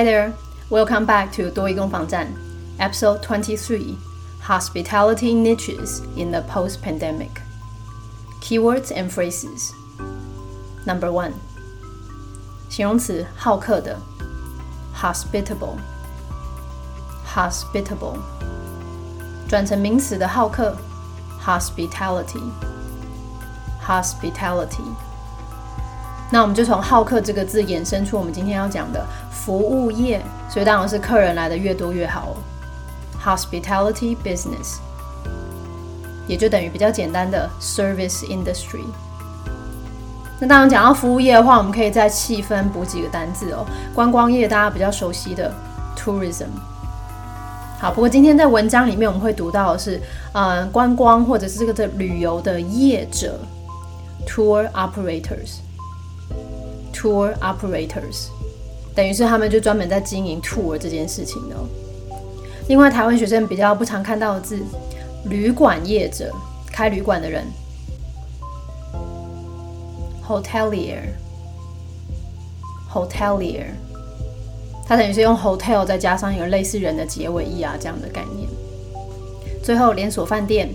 Hi there, welcome back to 多义攻防战 Episode Twenty Three Hospitality Niches in the Post-Pandemic Keywords and Phrases Number one 形容词好客的 Hospitable Hospitable 转成名词的好客 Hospitality Hospitality 那我们就从好客这个字衍生出我们今天要讲的服务业，所以当然是客人来的越多越好哦。Hospitality business，也就等于比较简单的 service industry。那当然讲到服务业的话，我们可以再细分补几个单字哦。观光业大家比较熟悉的 tourism。好，不过今天在文章里面我们会读到的是，嗯，观光或者是这个的旅游的业者 tour operators。Tour operators，等于是他们就专门在经营 tour 这件事情的。另外，台湾学生比较不常看到的字，旅馆业者，开旅馆的人，hotelier，hotelier，它等于是用 hotel 再加上一个类似人的结尾 e 啊这样的概念。最后，连锁饭店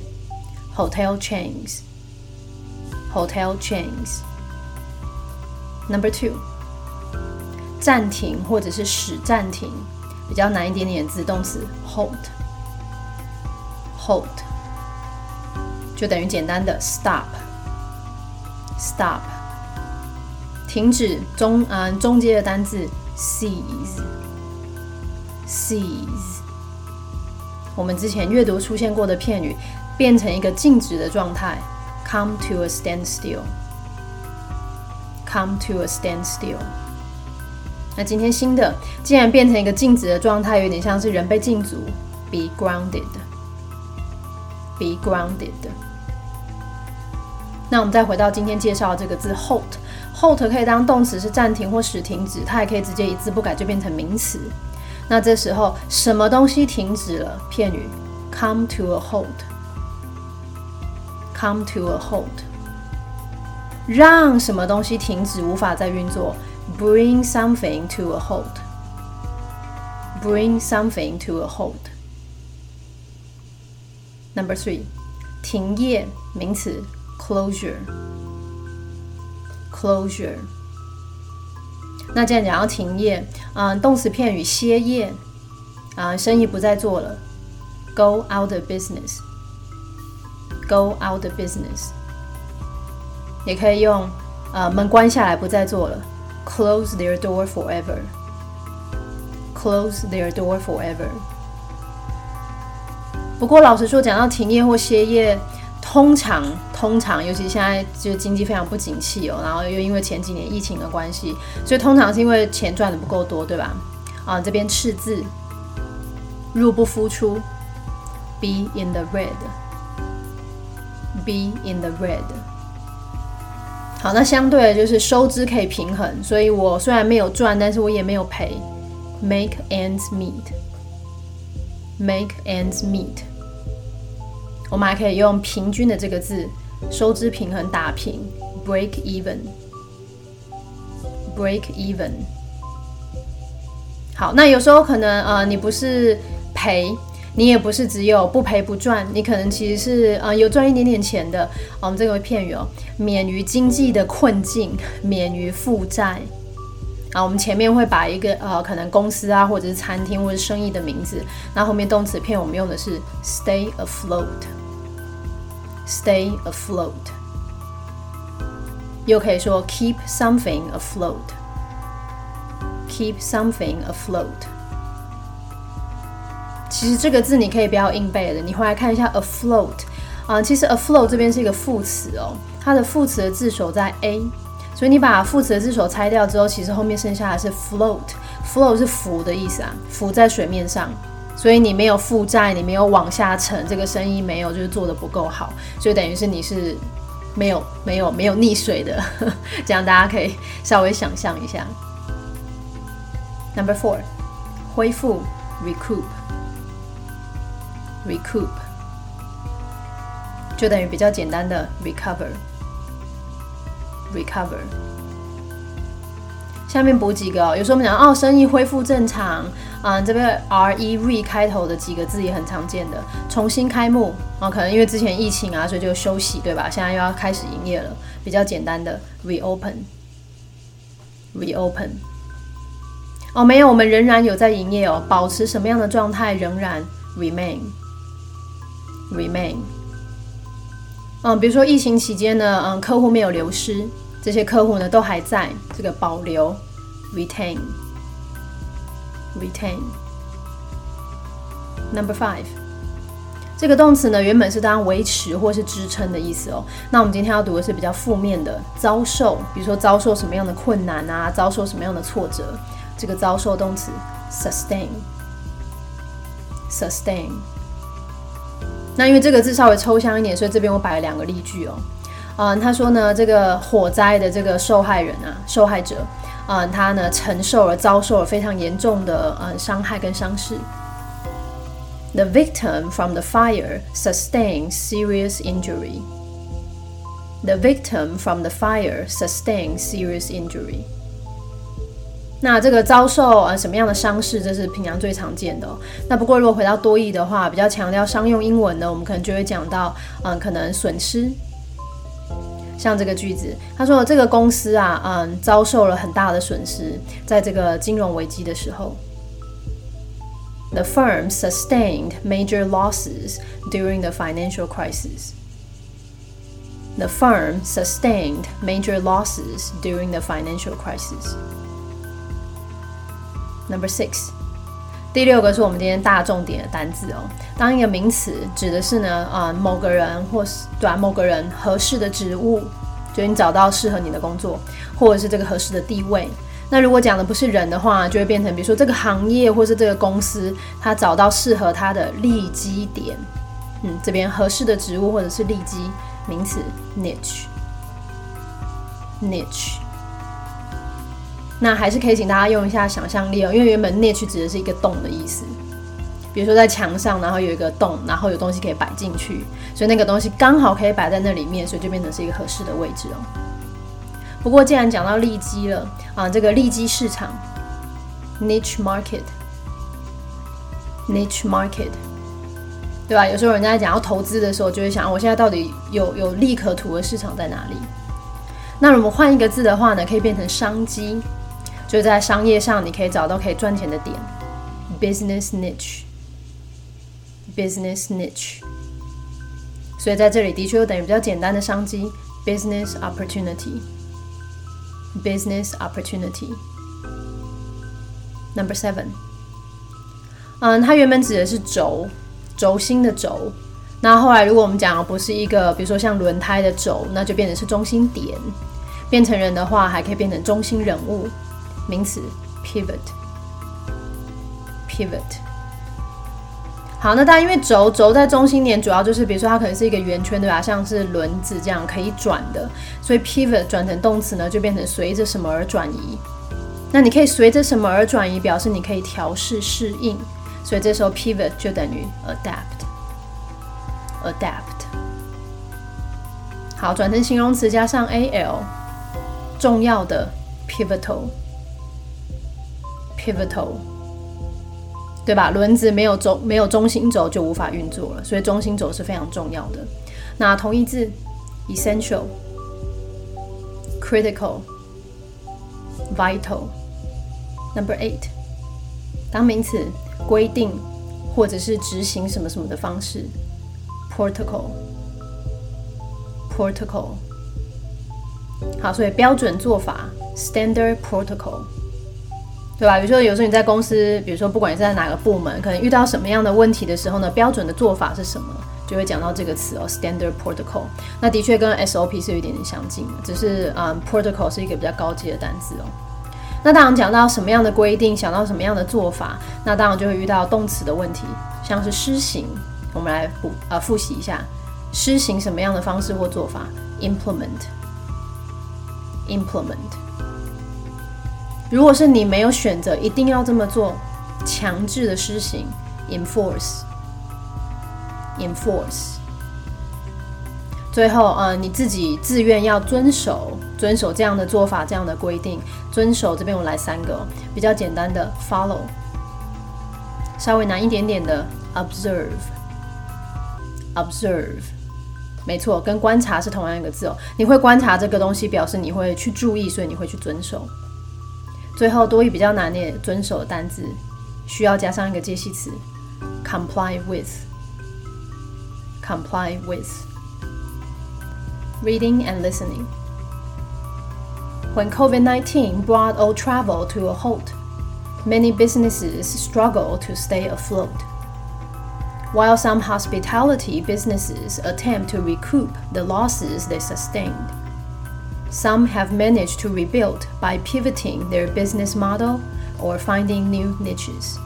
，hotel chains，hotel chains。Number two，暂停或者是使暂停，比较难一点点字，动词 hold，hold 就等于简单的 stop，stop 停止中嗯中间的单字 cease，cease 我们之前阅读出现过的片语，变成一个静止的状态，come to a standstill。Come to a standstill。那今天新的，竟然变成一个静止的状态，有点像是人被禁足，be grounded。be grounded。那我们再回到今天介绍的这个字 halt，halt 可以当动词是暂停或使停止，它也可以直接一字不改就变成名词。那这时候什么东西停止了？片语 come to a halt。come to a halt。让什么东西停止，无法再运作，bring something to a halt。bring something to a halt。Number three，停业名词，closure。closure。那既然讲要停业，嗯，动词片语歇业，啊，生意不再做了，go out of business。go out of business。也可以用，呃，门关下来不再做了，close their door forever，close their door forever。不过老实说，讲到停业或歇业，通常通常，尤其现在就经济非常不景气哦，然后又因为前几年疫情的关系，所以通常是因为钱赚的不够多，对吧？啊，这边赤字，入不敷出，be in the red，be in the red。好，那相对的就是收支可以平衡，所以我虽然没有赚，但是我也没有赔，make ends meet，make ends meet。我们还可以用平均的这个字，收支平衡打平，break even，break even。好，那有时候可能呃，你不是赔。你也不是只有不赔不赚，你可能其实是呃有赚一点点钱的。我们这个片语哦，免于经济的困境，免于负债。啊，我们前面会把一个呃可能公司啊，或者是餐厅或者生意的名字，那后面动词片我们用的是 stay afloat，stay afloat，又可以说 keep something afloat，keep something afloat。其实这个字你可以不要硬背的，你回来看一下 afloat 啊，其实 afloat 这边是一个副词哦，它的副词的字首在 a，所以你把副词的字首拆掉之后，其实后面剩下的是 float，float 是浮的意思啊，浮在水面上，所以你没有负债，你没有往下沉，这个生意没有就是做的不够好，所以等于是你是没有没有没有溺水的，这样大家可以稍微想象一下。Number four，恢复 recoup。Recoup 就等于比较简单的 recover，recover。下面补几个，有时候我们讲哦，生意恢复正常，嗯，这边 R E R 开头的几个字也很常见的，重新开幕啊，可能因为之前疫情啊，所以就休息，对吧？现在又要开始营业了，比较简单的 reopen，reopen。哦，没有，我们仍然有在营业哦，保持什么样的状态？仍然 remain remain，。嗯，比如说疫情期间呢，嗯，客户没有流失。这些客户呢都还在这个保留，retain，retain。Number five，这个动词呢原本是当维持或是支撑的意思哦。那我们今天要读的是比较负面的，遭受，比如说遭受什么样的困难啊，遭受什么样的挫折。这个遭受动词 sustain，sustain。那因为这个字稍微抽象一点，所以这边我摆了两个例句哦。嗯，他说呢，这个火灾的这个受害人啊，受害者，嗯，他呢承受了、遭受了非常严重的呃伤害跟伤势。The victim from the fire sustained serious injury. The victim from the fire sustained serious injury. 那这个遭受呃什么样的伤势，这是平常最常见的。那不过如果回到多义的话，比较强调商用英文呢，我们可能就会讲到，嗯，可能损失。像这个句子，他说这个公司啊，嗯，遭受了很大的损失，在这个金融危机的时候。The firm sustained major losses during the financial crisis. The firm sustained major losses during the financial crisis. Number six，第六个是我们今天大重点的单字哦。当一个名词指的是呢，啊，某个人或是对某个人合适的职务，就你找到适合你的工作，或者是这个合适的地位。那如果讲的不是人的话，就会变成比如说这个行业或是这个公司，他找到适合他的利基点。嗯，这边合适的职务或者是利基名词 niche，niche。那还是可以请大家用一下想象力哦，因为原本 niche 指的是一个洞的意思，比如说在墙上，然后有一个洞，然后有东西可以摆进去，所以那个东西刚好可以摆在那里面，所以就变成是一个合适的位置哦。不过既然讲到利基了啊，这个利基市场 niche market，niche market，对吧？有时候人家讲要投资的时候，就会想，我现在到底有有利可图的市场在哪里？那我们换一个字的话呢，可以变成商机。就在商业上，你可以找到可以赚钱的点，business niche，business niche。所以在这里的确有等于比较简单的商机，business opportunity，business opportunity。Number seven，嗯，它原本指的是轴，轴心的轴。那后来如果我们讲不是一个，比如说像轮胎的轴，那就变成是中心点。变成人的话，还可以变成中心人物。名词 pivot，pivot。好，那大家因为轴轴在中心点，主要就是比如说它可能是一个圆圈，对吧？像是轮子这样可以转的，所以 pivot 转成动词呢，就变成随着什么而转移。那你可以随着什么而转移，表示你可以调试适应，所以这时候 pivot 就等于 adapt，adapt。好，转成形容词加上 al，重要的 pivotal。pivotal，对吧？轮子没有中没有中心轴就无法运作了，所以中心轴是非常重要的。那同义字：essential、critical、vital。Number eight，当名词，规定或者是执行什么什么的方式：protocol、protocol。好，所以标准做法：standard protocol。对吧？比如说，有时候你在公司，比如说不管你在哪个部门，可能遇到什么样的问题的时候呢，标准的做法是什么，就会讲到这个词哦，standard protocol。那的确跟 SOP 是有一点点相近的，只是嗯，protocol 是一个比较高级的单词哦。那当然讲到什么样的规定，想到什么样的做法，那当然就会遇到动词的问题，像是施行。我们来补呃复习一下，施行什么样的方式或做法？implement，implement。如果是你没有选择，一定要这么做，强制的施行，enforce，enforce。最后，呃，你自己自愿要遵守，遵守这样的做法、这样的规定。遵守这边我来三个比较简单的：follow，稍微难一点点的；observe，observe，没错，跟观察是同样一个字哦。你会观察这个东西，表示你会去注意，所以你会去遵守。最后多一比较难的遵守的单字，需要加上一个介系词：comply with，comply with。Reading and listening. When COVID 19 brought all travel to a halt, many businesses struggle to stay afloat. While some hospitality businesses attempt to recoup the losses they sustained, some have managed to rebuild by pivoting their business model or finding new niches.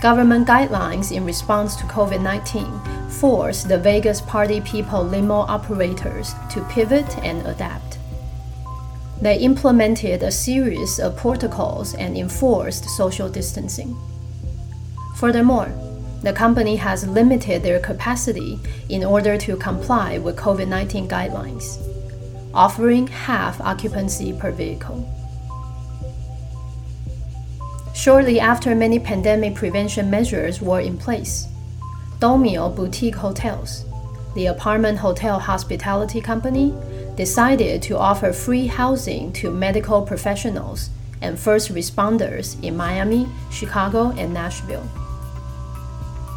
Government guidelines in response to COVID 19 forced the Vegas Party People limo operators to pivot and adapt. They implemented a series of protocols and enforced social distancing. Furthermore, the company has limited their capacity in order to comply with COVID 19 guidelines, offering half occupancy per vehicle. Shortly after many pandemic prevention measures were in place, Domio Boutique Hotels, the apartment hotel hospitality company, decided to offer free housing to medical professionals and first responders in Miami, Chicago, and Nashville.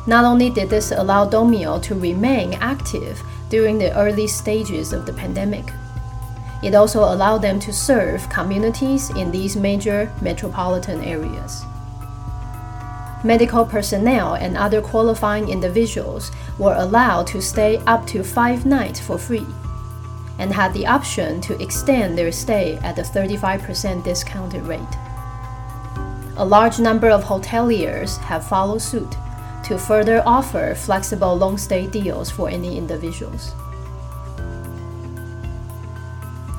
Not only did this allow Domio to remain active during the early stages of the pandemic, it also allowed them to serve communities in these major metropolitan areas. Medical personnel and other qualifying individuals were allowed to stay up to five nights for free and had the option to extend their stay at a 35% discounted rate. A large number of hoteliers have followed suit to further offer flexible long stay deals for any individuals.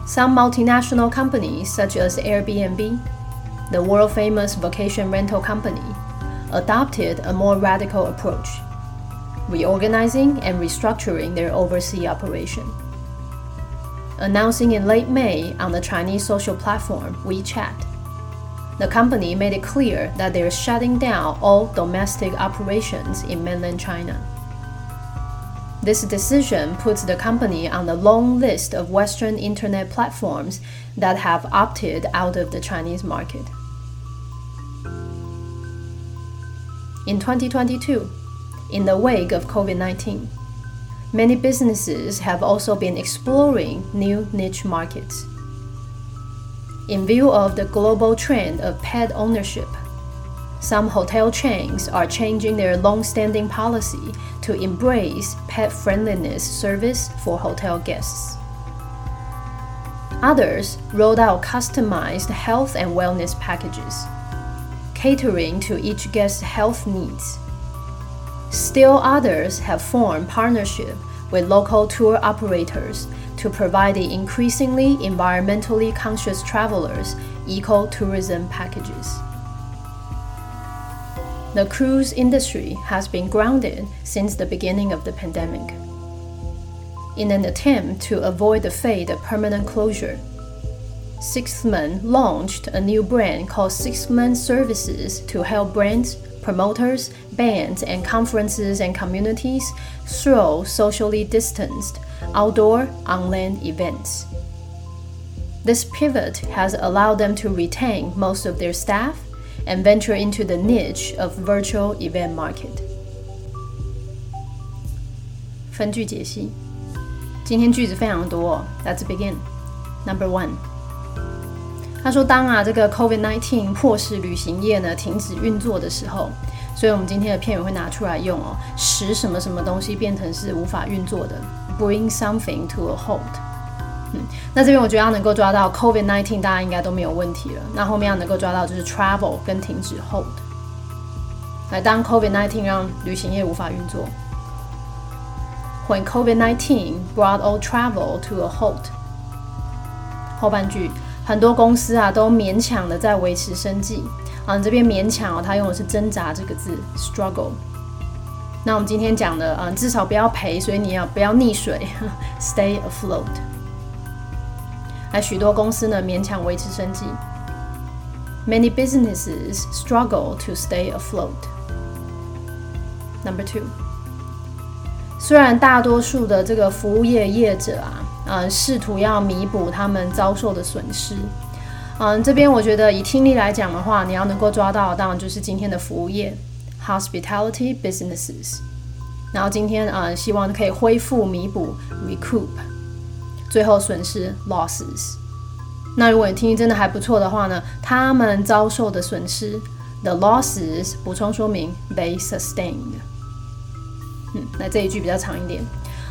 Some multinational companies, such as Airbnb, the world famous vacation rental company, adopted a more radical approach, reorganizing and restructuring their overseas operation. Announcing in late May on the Chinese social platform WeChat, the company made it clear that they are shutting down all domestic operations in mainland China. This decision puts the company on the long list of Western internet platforms that have opted out of the Chinese market. In 2022, in the wake of COVID 19, many businesses have also been exploring new niche markets. In view of the global trend of pet ownership, some hotel chains are changing their long standing policy to embrace pet friendliness service for hotel guests. Others rolled out customized health and wellness packages, catering to each guest's health needs. Still others have formed partnerships with local tour operators to provide the increasingly environmentally conscious travelers eco-tourism packages the cruise industry has been grounded since the beginning of the pandemic. In an attempt to avoid the fate of permanent closure, Sixthman launched a new brand called Sixthman Services to help brands, promoters, bands, and conferences and communities throw socially distanced outdoor on land events. This pivot has allowed them to retain most of their staff and venture into the niche of virtual event market. 分句解析，今天句子非常多、哦。Let's begin. Number one. 他说：“当啊，这个 COVID-19 迫使旅行业呢停止运作的时候，所以我们今天的片语会拿出来用哦，使什么什么东西变成是无法运作的 ，bring something to a halt。嗯，那这边我觉得要能够抓到 COVID nineteen，大家应该都没有问题了。那后面要能够抓到就是 travel 跟停止 hold。来，当 COVID nineteen 让旅行业无法运作，When COVID nineteen brought all travel to a halt。后半句，很多公司啊都勉强的在维持生计。啊，这边勉强哦，它用的是挣扎这个字，struggle。那我们今天讲的，嗯，至少不要赔，所以你要不要溺水，stay afloat。还许多公司呢勉强维持生计。Many businesses struggle to stay afloat. Number two，虽然大多数的这个服务业业者啊，嗯，试图要弥补他们遭受的损失，嗯，这边我觉得以听力来讲的话，你要能够抓到，当然就是今天的服务业 （hospitality businesses）。然后今天啊，希望可以恢复、弥补 （recoup），最后损失 （losses）。那如果你听真的还不错的话呢，他们遭受的损失 （the losses） 补充说明 they sustained。嗯，那这一句比较长一点。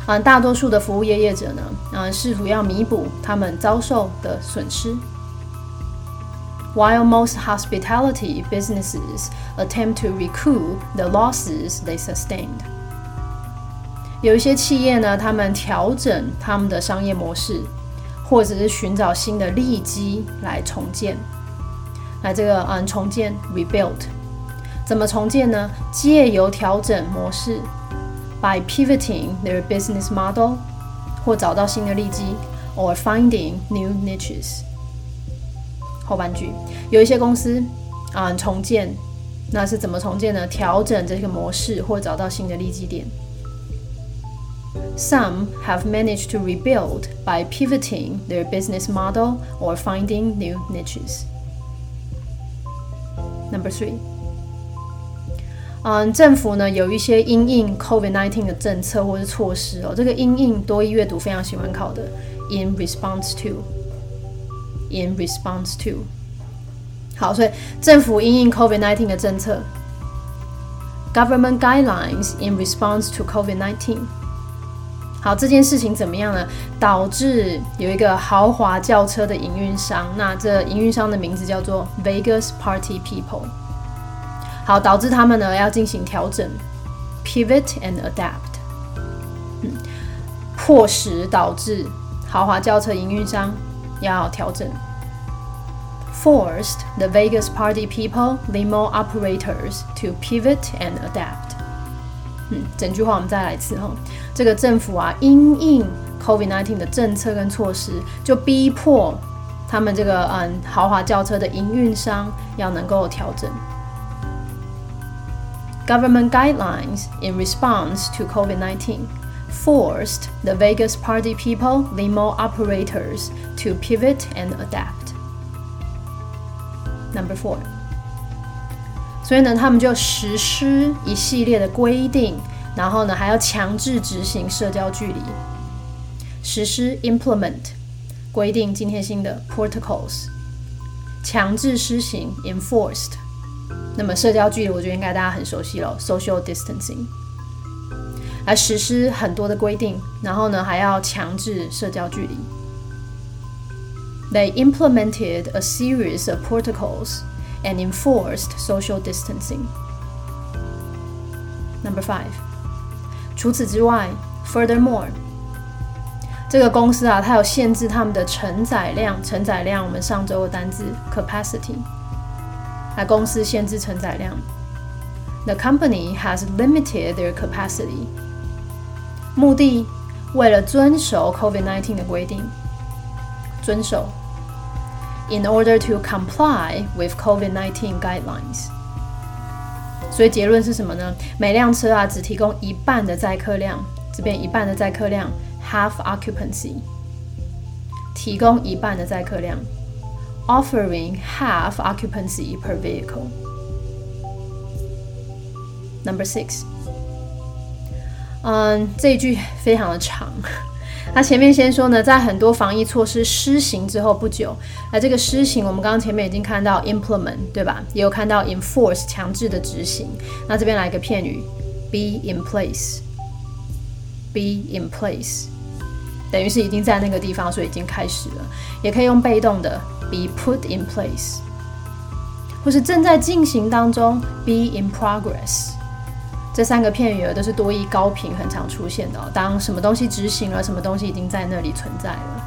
啊，大多数的服务业业者呢，啊，试图要弥补他们遭受的损失。While most hospitality businesses attempt to recoup the losses they sustained，有一些企业呢，他们调整他们的商业模式。或者是寻找新的利基来重建，那这个嗯重建 rebuild 怎么重建呢？借由调整模式，by pivoting their business model，或找到新的利基，or finding new niches。 后半句有一些公司啊重建，那是怎么重建呢？调整这个模式或找到新的利基点。Some have managed to rebuild by pivoting their business model or finding new niches. Number three，嗯，政府呢有一些因应 COVID-19 的政策或是措施哦。这个因应多一阅读非常喜欢考的，in response to In response to。好，所以政府因应 COVID-19 的政策，government guidelines in response to COVID-19。好，这件事情怎么样呢？导致有一个豪华轿车的营运商，那这营运商的名字叫做 Vegas Party People。好，导致他们呢要进行调整，pivot and adapt。嗯，迫使导致豪华轿车营运商要调整，forced the Vegas Party People limo operators to pivot and adapt。嗯，整句话我们再来一次哈。这个政府啊，因应 COVID-19 的政策跟措施，就逼迫他们这个嗯豪华轿车的营运商要能够调整。Government guidelines in response to COVID-19 forced the Vegas party people limo operators to pivot and adapt. Number four. 所以呢，他们就实施一系列的规定，然后呢，还要强制执行社交距离。实施 （implement） 规定，今天新的 protocols，强制施行 （enforced）。那么社交距离，我觉得应该大家很熟悉了，social distancing。 来实施很多的规定，然后呢，还要强制社交距离。They implemented a series of protocols. and enforced social distancing. Number five，除此之外，furthermore，这个公司啊，它有限制他们的承载量。承载量，我们上周的单字 capacity，那公司限制承载量。The company has limited their capacity。 目的，为了遵守 COVID-19 的规定，遵守。in order to comply with COVID-19 guidelines。所以结论是什么呢？每辆车啊只提供一半的载客量，这边一半的载客量 half occupancy，提供一半的载客量，offering half occupancy per vehicle。Number six， 嗯，这一句非常的长。那前面先说呢，在很多防疫措施施行之后不久，那这个施行，我们刚刚前面已经看到 implement，对吧？也有看到 enforce，强制的执行。那这边来一个片语，be in place，be in place，等于是已经在那个地方，所以已经开始了。也可以用被动的，be put in place，或是正在进行当中，be in progress。这三个片语都是多义高频很常出现的。当什么东西执行了，什么东西已经在那里存在了。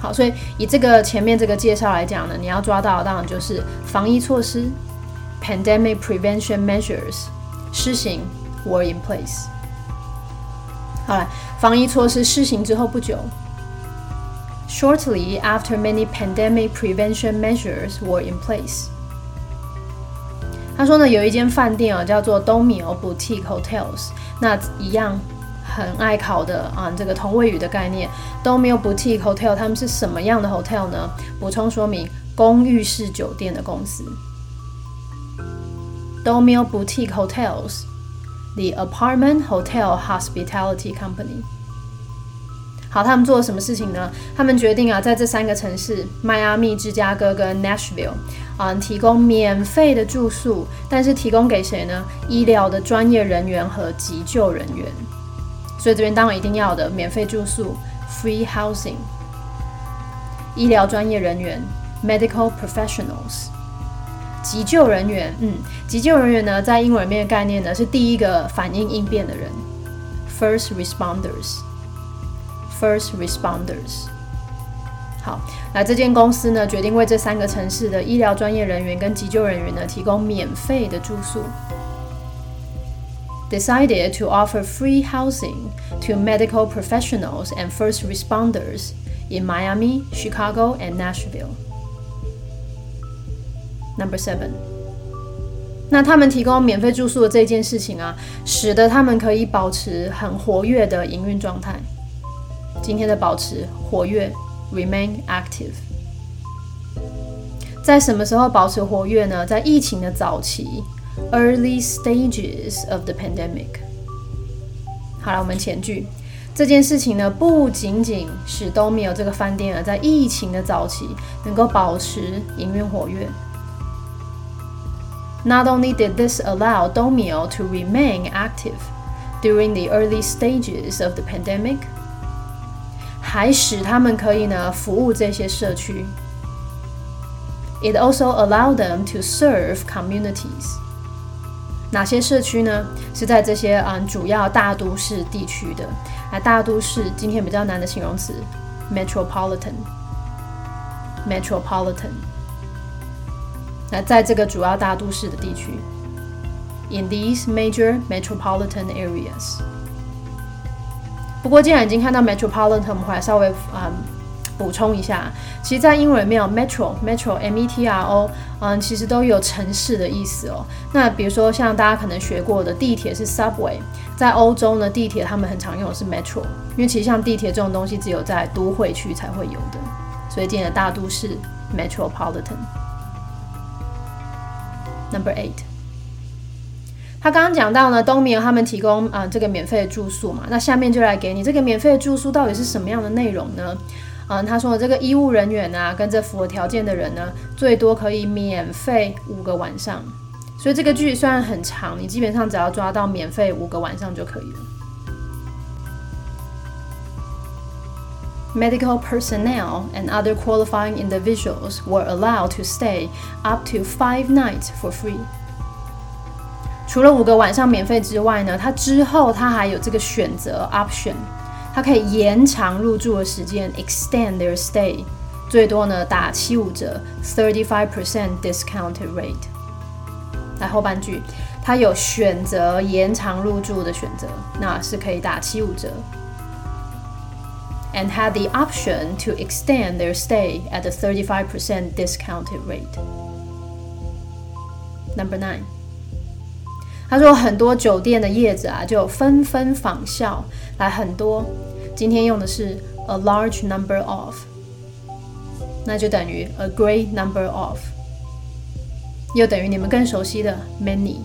好，所以以这个前面这个介绍来讲呢，你要抓到当然就是防疫措施 （pandemic prevention measures） 施行 （were in place）。好了，防疫措施施行之后不久 shortly after many pandemic prevention measures were in place。他说呢，有一间饭店啊，叫做 Domio Boutique Hotels，那一样很爱考的啊，这个同位语的概念，Domio Boutique Hotel，他们是什么样的 hotel 呢？补充说明，公寓式酒店的公司。Domio Boutique Hotels，the apartment hotel hospitality company。好，他们做了什么事情呢？他们决定啊，在这三个城市——迈阿密、芝加哥跟 Nashville，啊，提供免费的住宿，但是提供给谁呢？医疗的专业人员和急救人员。所以这边当然一定要的，免费住宿 （free housing）。医疗专业人员 （medical professionals）。急救人员，嗯，急救人员呢，在英文里面的概念呢，是第一个反应应变的人 （first responders）。First responders。好，那这间公司呢，决定为这三个城市的医疗专业人员跟急救人员呢，提供免费的住宿。Decided to offer free housing to medical professionals and first responders in Miami, Chicago, and Nashville. Number seven. 那他们提供免费住宿的这件事情啊，使得他们可以保持很活跃的营运状态。今天的保持活跃，remain active。在什么时候保持活跃呢？在疫情的早期，early stages of the pandemic。好了，我们前句这件事情呢，不仅仅使都没有这个饭店啊，在疫情的早期能够保持营运活跃。Not only did this allow Domio to remain active during the early stages of the pandemic, 还使他们可以呢服务这些社区。It also allowed them to serve communities。哪些社区呢？是在这些嗯主要大都市地区的。啊，大都市今天比较难的形容词，metropolitan。metropolitan。那在这个主要大都市的地区，in these major metropolitan areas。不过，既然已经看到 metropolitan，我们来稍微嗯补充一下。其实，在英文里面，metro，metro，m-e-t-r-o，嗯，其实都有城市的意思哦。那比如说，像大家可能学过的地铁是 subway，在欧洲呢，地铁他们很常用的是 metro，因为其实像地铁这种东西，只有在都会区才会有的。所以，今天的大都市 metropolitan。Number eight。他刚刚讲到呢，东明他们提供啊这个免费的住宿嘛，那下面就来给你这个免费的住宿到底是什么样的内容呢？嗯，他说这个医务人员啊，跟这符合条件的人呢，最多可以免费五个晚上。所以这个剧虽然很长，你基本上只要抓到免费五个晚上就可以了。Medical personnel and other qualifying individuals were allowed to stay up to five nights for free. 除了五个晚上免费之外呢，它之后它还有这个选择 option，它可以延长入住的时间，extend their stay，最多呢打七五折，thirty five percent discounted rate。来后半句，它有选择延长入住的选择，那是可以打七五折。And had the option to extend their stay at the 35% discounted rate. Number nine. 他说很多酒店的业者啊，就纷纷仿效来很多。今天用的是 a large number of，那就等于 a great number of，又等于你们更熟悉的 many。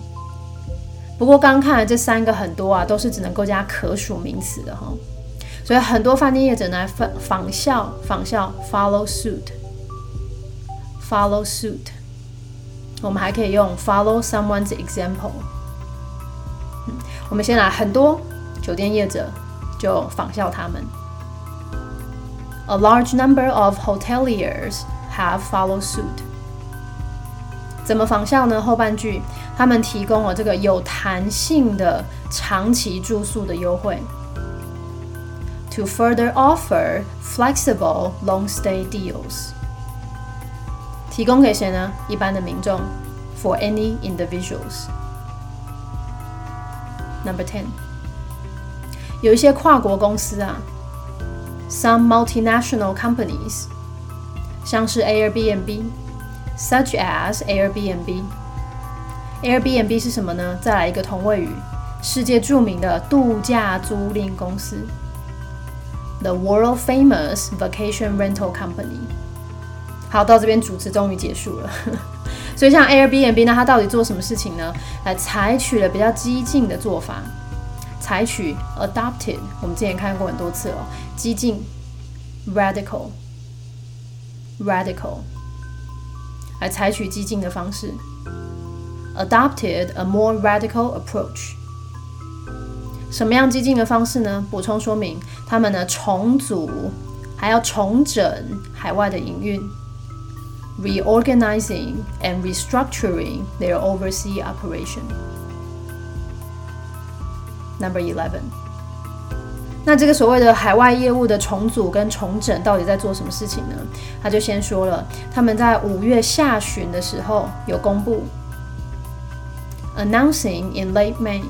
不过刚看了这三个很多啊，都是只能够加可数名词的哈。所以很多饭店业者呢仿仿效仿效 follow suit，follow suit。我们还可以用 follow someone's example。我们先来，很多酒店业者就仿效他们。A large number of hoteliers have followed suit。怎么仿效呢？后半句，他们提供了这个有弹性的长期住宿的优惠。To further offer flexible long stay deals。提供给谁呢？一般的民众。For any individuals。Number ten，有一些跨国公司啊，some multinational companies，像是 Airbnb，such as Airbnb。Airbnb 是什么呢？再来一个同位语，世界著名的度假租赁公司，the world famous vacation rental company。好，到这边主持终于结束了。所以像 Airbnb 呢，它到底做什么事情呢？来采取了比较激进的做法，采取 adopted，我们之前看过很多次哦，激进 radical，radical，来采取激进的方式，adopted a more radical approach。什么样激进的方式呢？补充说明，他们呢重组，还要重整海外的营运。reorganizing and restructuring their overseas operation. Number eleven. 那这个所谓的海外业务的重组跟重整到底在做什么事情呢？他就先说了，他们在五月下旬的时候有公布，announcing in late May，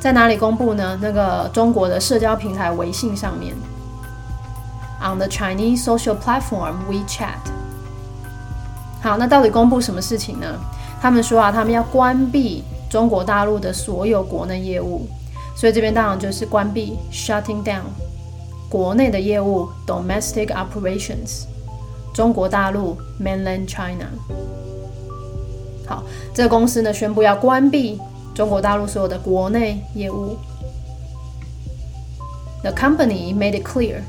在哪里公布呢？那个中国的社交平台微信上面，on the Chinese social platform WeChat。 好，那到底公布什么事情呢？他们说啊，他们要关闭中国大陆的所有国内业务，所以这边当然就是关闭 （shutting down） 国内的业务 （domestic operations）。中国大陆 （mainland China）。好，这个公司呢宣布要关闭中国大陆所有的国内业务。The company made it clear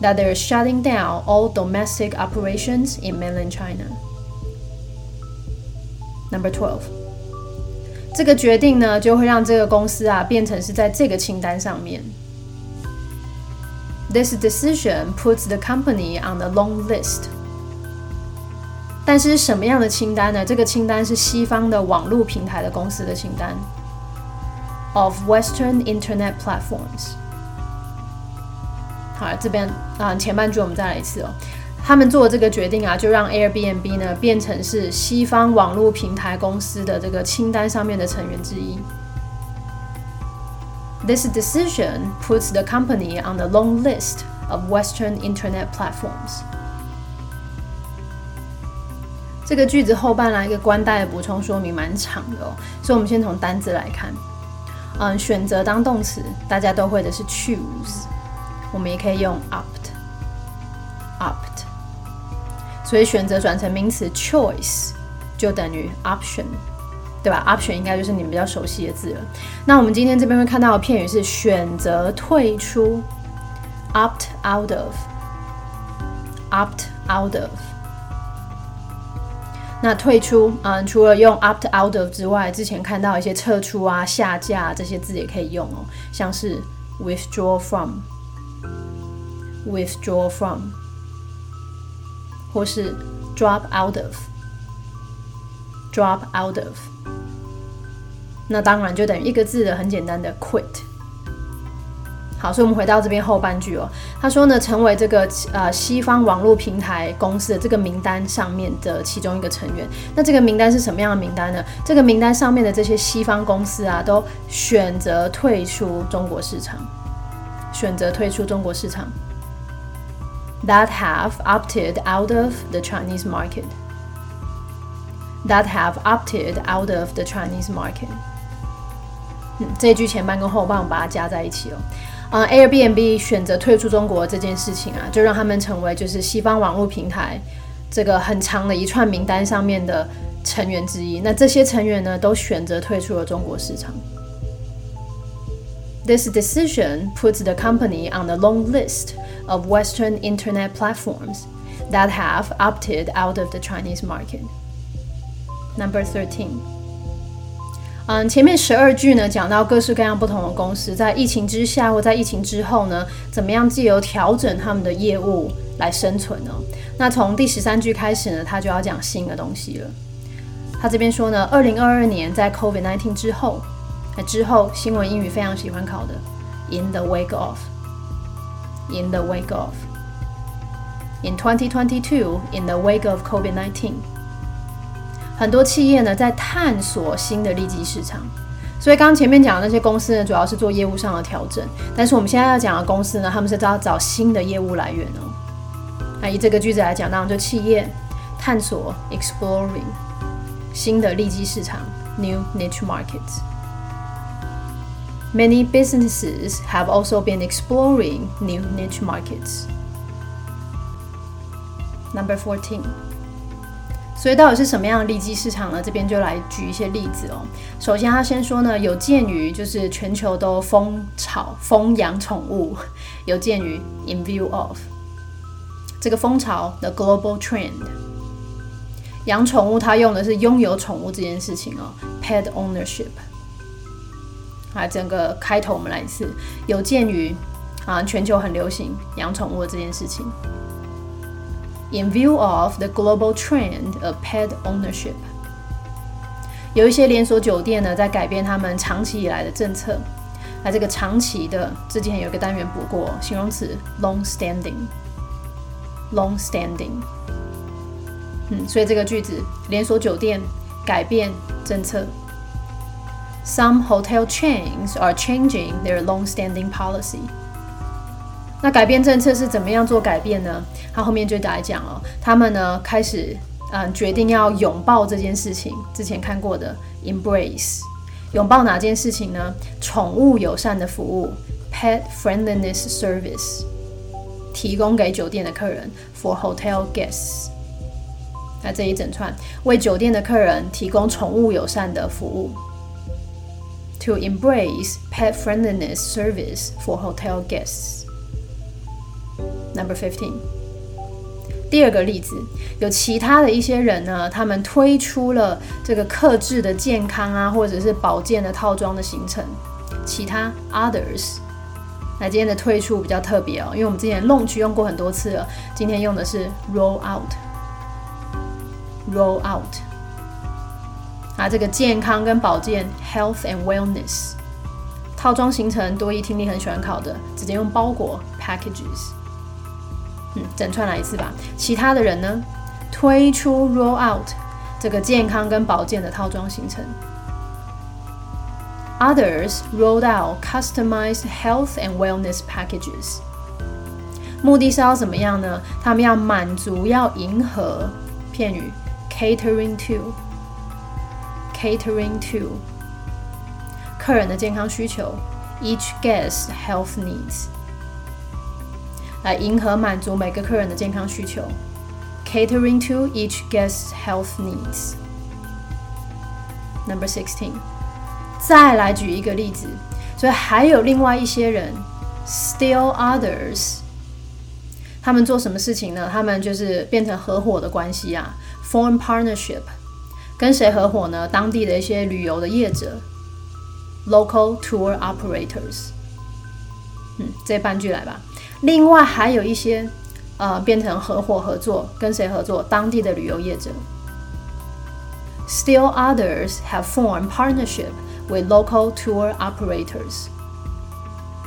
that they're shutting down all domestic operations in mainland China. Number twelve，这个决定呢，就会让这个公司啊变成是在这个清单上面。This decision puts the company on the long list。但是什么样的清单呢？这个清单是西方的网络平台的公司的清单。Of Western Internet platforms。好，这边啊前半句我们再来一次哦。他们做这个决定啊，就让 Airbnb 呢变成是西方网络平台公司的这个清单上面的成员之一。This decision puts the company on the long list of Western Internet platforms。这个句子后半来一个关带的补充说明蛮长的哦，所以我们先从单字来看。嗯，选择当动词，大家都会的是 choose，我们也可以用 opt，opt。所以选择转成名词 choice 就等于 option，对吧？option 应该就是你们比较熟悉的字了。那我们今天这边会看到的片语是选择退出，opt out of，opt out of。那退出，嗯，除了用 opt out of 之外，之前看到一些撤出啊、下架这些字也可以用哦，像是 withdraw from，withdraw from。或是 drop out of，drop out of，那当然就等于一个字的很简单的 quit。好，所以我们回到这边后半句哦，他说呢，成为这个呃西方网络平台公司的这个名单上面的其中一个成员。那这个名单是什么样的名单呢？这个名单上面的这些西方公司啊，都选择退出中国市场，选择退出中国市场。That have opted out of the Chinese market. That have opted out of the Chinese market. 这句前半跟后半我把它加在一起哦。啊、，Airbnb 选择退出中国这件事情啊，就让他们成为就是西方网络平台这个很长的一串名单上面的成员之一。那这些成员呢，都选择退出了中国市场。This decision puts the company on the long list of Western internet platforms that have opted out of the Chinese market. Number thirteen. 嗯，前面十二句呢，讲到各式各样不同的公司在疫情之下或在疫情之后呢，怎么样借由调整他们的业务来生存呢？那从第十三句开始呢，他就要讲新的东西了。他这边说呢，二零二二年在 COVID-19 之后。那之后，新闻英语非常喜欢考的，in the wake of，in the wake of，in 2022 in the wake of COVID-19，很多企业呢在探索新的利基市场，所以刚刚前面讲的那些公司呢，主要是做业务上的调整。但是我们现在要讲的公司呢，他们是要找新的业务来源哦。那以这个句子来讲，当然就企业探索 （exploring） 新的利基市场 （new niche markets）。Many businesses have also been exploring new niche markets. Number fourteen. 所以到底是什么样的利基市场呢？这边就来举一些例子哦。首先，他先说呢，有鉴于就是全球都疯炒疯养宠物，有鉴于 in view of 这个风潮的 global trend，养宠物它用的是拥有宠物这件事情哦，pet ownership。啊，整个开头我们来一次，有鉴于啊全球很流行养宠物这件事情。In view of the global trend of pet ownership，有一些连锁酒店呢在改变他们长期以来的政策。那这个长期的之前有一个单元补过形容词 long standing，long standing。嗯，所以这个句子连锁酒店改变政策。Some hotel chains are changing their long standing policy. 那改变政策是怎么样做改变呢？他后面就来讲了，他们呢开始嗯决定要拥抱这件事情。之前看过的 embrace，拥抱哪件事情呢？宠物友善的服务 pet friendliness service，提供给酒店的客人 for hotel guests。那这一整串为酒店的客人提供宠物友善的服务。To embrace pet friendliness service for hotel guests. Number fifteen，第二个例子，有其他的一些人呢，他们推出了这个克制的健康啊，或者是保健的套装的行程。其他 others，那今天的推出比较特别哦，因为我们之前 launch 用过很多次了，今天用的是 roll out，roll out。啊，这个健康跟保健 health and wellness 套装行程，多一听力很喜欢考的，直接用包裹 packages。嗯，整串来一次吧。其他的人呢，推出 roll out 这个健康跟保健的套装行程。Others rolled out customized health and wellness packages。目的是要怎么样呢？他们要满足，要迎合片语 catering to） to，catering to 客人的健康需求，each guest health needs。来迎合满足每个客人的健康需求，catering to each guest's health needs. Number sixteen，再来举一个例子，所以还有另外一些人，still others，他们做什么事情呢？他们就是变成合伙的关系啊，form partnership， 跟谁合伙呢？当地的一些旅游的业者，local tour operators。嗯，这半句来吧。另外还有一些，呃，变成合伙合作，跟谁合作？当地的旅游业者。Still others have formed partnership with local tour operators。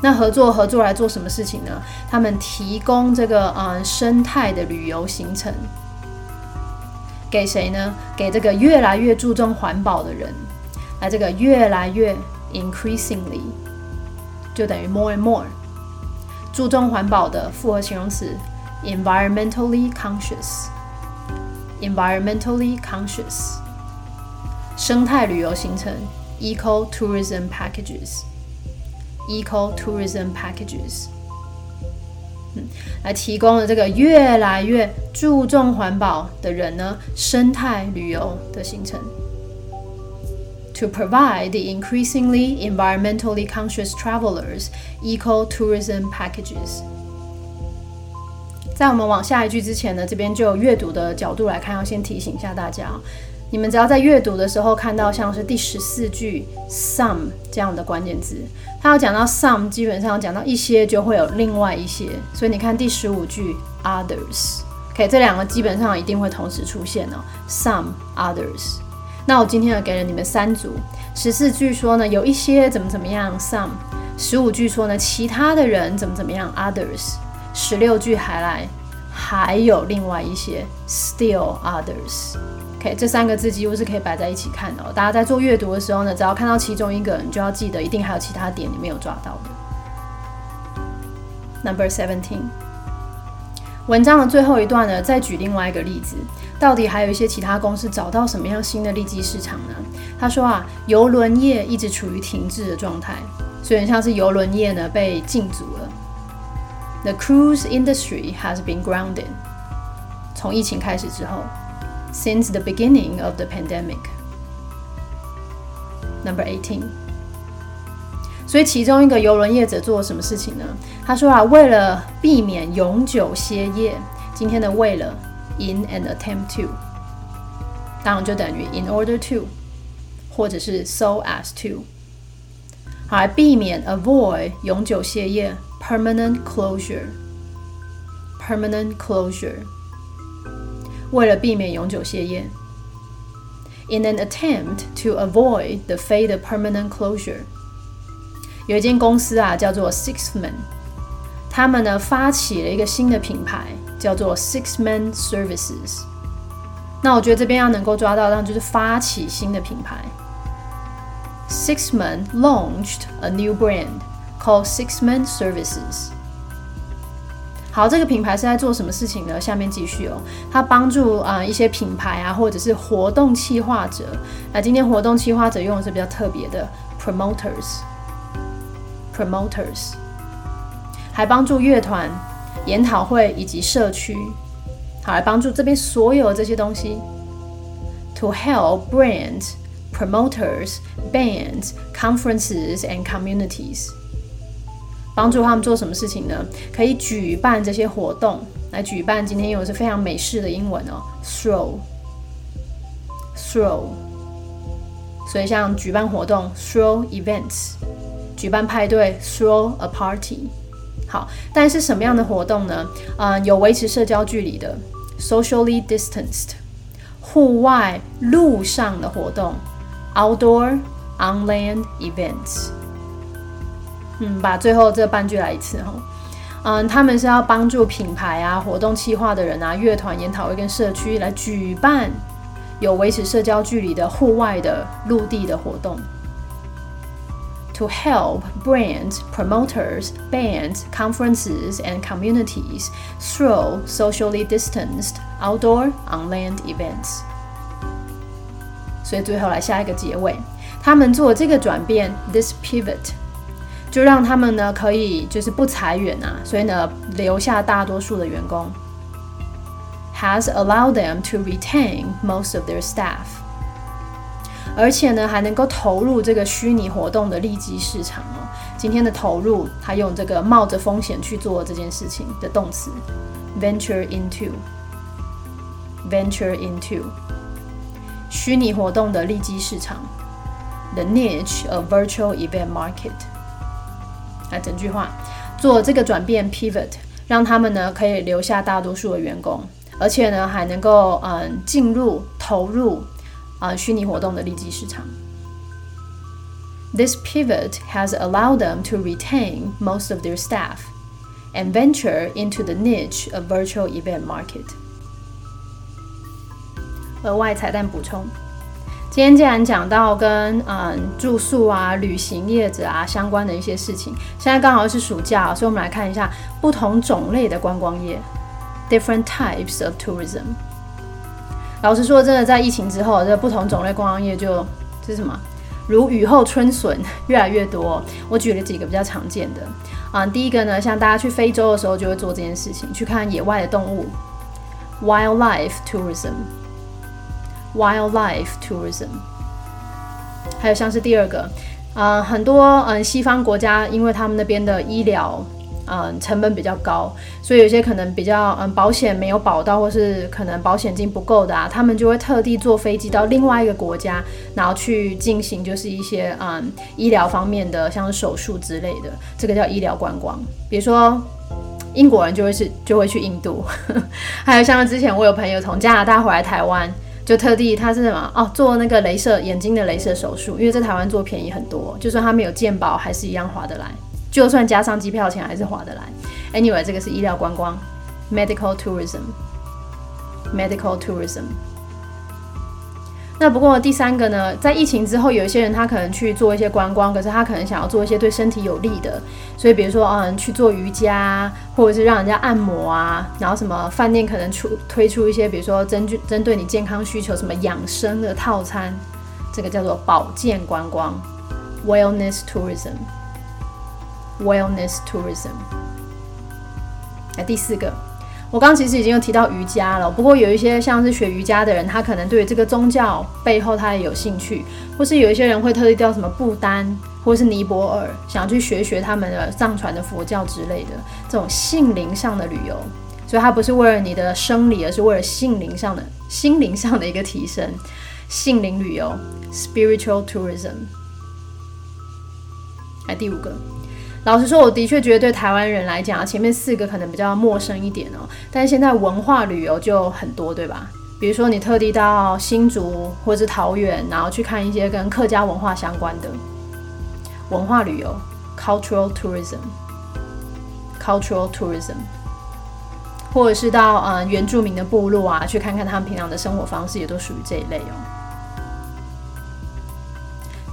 那合作合作来做什么事情呢？他们提供这个嗯生态的旅游行程，给谁呢？给这个越来越注重环保的人。那，这个越来越 increasingly 就等于 more and more。注重环保的复合形容词，environmentally conscious，environmentally conscious，生态旅游行程，eco tourism packages，eco tourism packages，来提供了这个越来越注重环保的人呢，生态旅游的行程。to provide the increasingly environmentally conscious travelers eco-tourism packages。在我们往下一句之前呢，这边就有阅读的角度来看，要先提醒一下大家，你们只要在阅读的时候看到像是第十四句 some 这样的关键字，它要讲到 some，基本上讲到一些就会有另外一些，所以你看第十五句 others，OK，这两个基本上一定会同时出现哦，some others。那我今天呢，给了你们三组十四句说呢，有一些怎么怎么样，some；十五句说呢，其他的人怎么怎么样，others；十六句还来，还有另外一些，still others。这三个字几乎是可以摆在一起看的。大家在做阅读的时候呢，只要看到其中一个，你就要记得，一定还有其他点你没有抓到的。Number seventeen，文章的最后一段呢，再举另外一个例子，到底还有一些其他公司找到什么样新的利基市场呢？他说啊，邮轮业一直处于停滞的状态，所以像是邮轮业呢被禁足了。The cruise industry has been grounded。从疫情开始之后 ，since the beginning of the pandemic。Number eighteen。所以其中一个邮轮业者做了什么事情呢？他说啊，为了避免永久歇业，今天的为了 in an attempt to，当然就等于 in order to。或者是 so as to，好来避免 avoid 永久歇业 permanent closure，permanent closure， 为了避免永久歇业，in an attempt to avoid the fate of permanent closure，有一间公司啊叫做 Sixman，他们呢发起了一个新的品牌叫做 Sixman Services。那我觉得这边要能够抓到，那就是发起新的品牌。Sixman launched a new brand called Sixman Services。 好，这个品牌是在做什么事情呢？下面继续哦，它帮助啊一些品牌啊，或者是活动企划者。那今天活动企划者用的是比较特别的 promoters，promoters，还帮助乐团、研讨会以及社区，好来帮助这边所有这些东西，to help brands。promoters, bands, conferences and communities，帮助他们做什么事情呢？可以举办这些活动，来举办。今天用的是非常美式的英文哦，throw，throw。所以像举办活动，throw events，举办派对，throw a party。好，但是什么样的活动呢？嗯，有维持社交距离的，socially distanced，户外路上的活动。Outdoor on land events。嗯，把最后这半句来一次哈。嗯，他们是要帮助品牌啊、活动企划的人啊、乐团、研讨会跟社区来举办有维持社交距离的户外的陆地的活动。To help brands, promoters, bands, conferences, and communities through socially distanced outdoor on land events. 所以最后来下一个结尾，他们做这个转变，this pivot，就让他们呢可以就是不裁员啊，所以呢留下大多数的员工，has allowed them to retain most of their staff，而且呢还能够投入这个虚拟活动的利基市场哦。今天的投入，他用这个冒着风险去做这件事情的动词，venture into，venture into。虚拟活动的利基市场，the niche of virtual event market。来，整句话做这个转变 pivot，让他们呢可以留下大多数的员工，而且呢还能够嗯进入投入啊虚拟活动的利基市场。This pivot has allowed them to retain most of their staff and venture into the niche of virtual event market. 额外彩蛋补充，今天既然讲到跟嗯住宿啊、旅行业者啊相关的一些事情，现在刚好是暑假，所以我们来看一下不同种类的观光业，different types of tourism。老实说，真的在疫情之后，这不同种类观光业就这是什么？如雨后春笋，越来越多。我举了几个比较常见的啊，第一个呢，像大家去非洲的时候就会做这件事情，去看野外的动物，wildlife tourism。Wildlife tourism，还有像是第二个，呃，很多嗯西方国家，因为他们那边的医疗嗯成本比较高，所以有些可能比较嗯保险没有保到，或是可能保险金不够的啊，他们就会特地坐飞机到另外一个国家，然后去进行就是一些嗯医疗方面的，像手术之类的，这个叫医疗观光。比如说英国人就会是就会去印度，还有像之前我有朋友从加拿大回来台湾。就特地他是什么哦，做那个镭射眼睛的镭射手术，因为在台湾做便宜很多，就算他没有健保，还是一样划得来。就算加上机票钱，还是划得来。Anyway，这个是医疗观光，medical tourism，medical tourism。那不过第三个呢，在疫情之后，有一些人他可能去做一些观光，可是他可能想要做一些对身体有利的，所以比如说嗯去做瑜伽，或者是让人家按摩啊，然后什么饭店可能出推出一些，比如说针针对你健康需求什么养生的套餐，这个叫做保健观光 （wellness tourism），wellness tourism。来第四个。我刚其实已经有提到瑜伽了，不过有一些像是学瑜伽的人，他可能对这个宗教背后他也有兴趣，或是有一些人会特地到什么不丹或是尼泊尔，想要去学学他们的藏传的佛教之类的这种性灵上的旅游，所以它不是为了你的生理，而是为了性灵上的心灵上的一个提升，性灵旅游 （spiritual tourism）。来第五个。老实说，我的确觉得对台湾人来讲，前面四个可能比较陌生一点哦。但是现在文化旅游就很多，对吧？比如说你特地到新竹或者是桃园，然后去看一些跟客家文化相关的文化旅游 （cultural tourism），cultural tourism，或者是到呃原住民的部落啊，去看看他们平常的生活方式，也都属于这一类哦。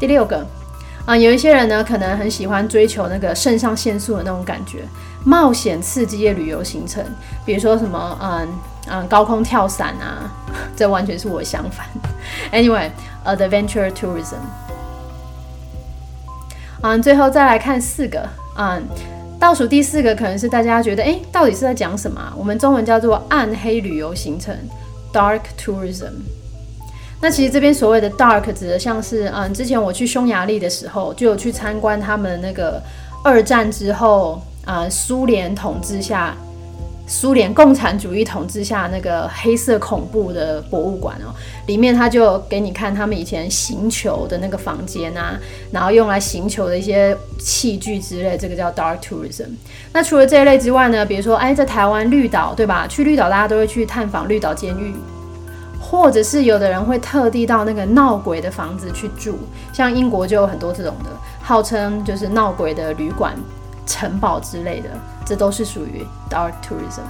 第六个。啊，有一些人呢，可能很喜欢追求那个肾上腺素的那种感觉，冒险刺激的旅游行程，比如说什么，嗯嗯，高空跳伞啊，这完全是我相反。Anyway，adventure tourism。嗯，最后再来看四个，嗯，倒数第四个可能是大家觉得，哎，到底是在讲什么？我们中文叫做暗黑旅游行程，dark tourism。那其实这边所谓的 dark 指的像是，嗯，之前我去匈牙利的时候，就有去参观他们那个二战之后，呃，苏联统治下，苏联共产主义统治下那个黑色恐怖的博物馆哦，里面他就给你看他们以前行球的那个房间啊，然后用来行球的一些器具之类，这个叫 dark tourism。那除了这一类之外呢，比如说，哎，在台湾绿岛，对吧？去绿岛大家都会去探访绿岛监狱。或者是有的人会特地到那个闹鬼的房子去住，像英国就有很多这种的，号称就是闹鬼的旅馆、城堡之类的，这都是属于 dark tourism。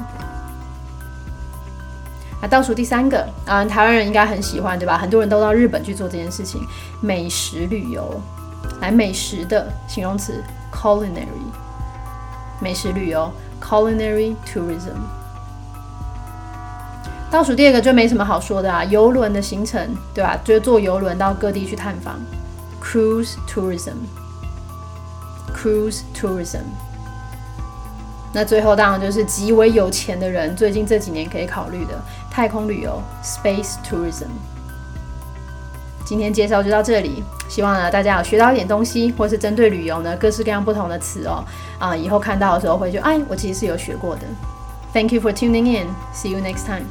啊，倒数第三个，嗯，台湾人应该很喜欢，对吧？很多人都到日本去做这件事情，美食旅游，来美食的形容词 culinary，美食旅游 culinary tourism。倒数第二个就没什么好说的啊，游轮的行程，对吧？就坐游轮到各地去探访，cruise tourism，cruise tourism。那最后当然就是极为有钱的人最近这几年可以考虑的太空旅游，space tourism。今天介绍就到这里，希望呢大家有学到一点东西，或是针对旅游呢各式各样不同的词哦，啊，以后看到的时候会觉得，哎，我其实是有学过的。Thank you for tuning in. See you next time.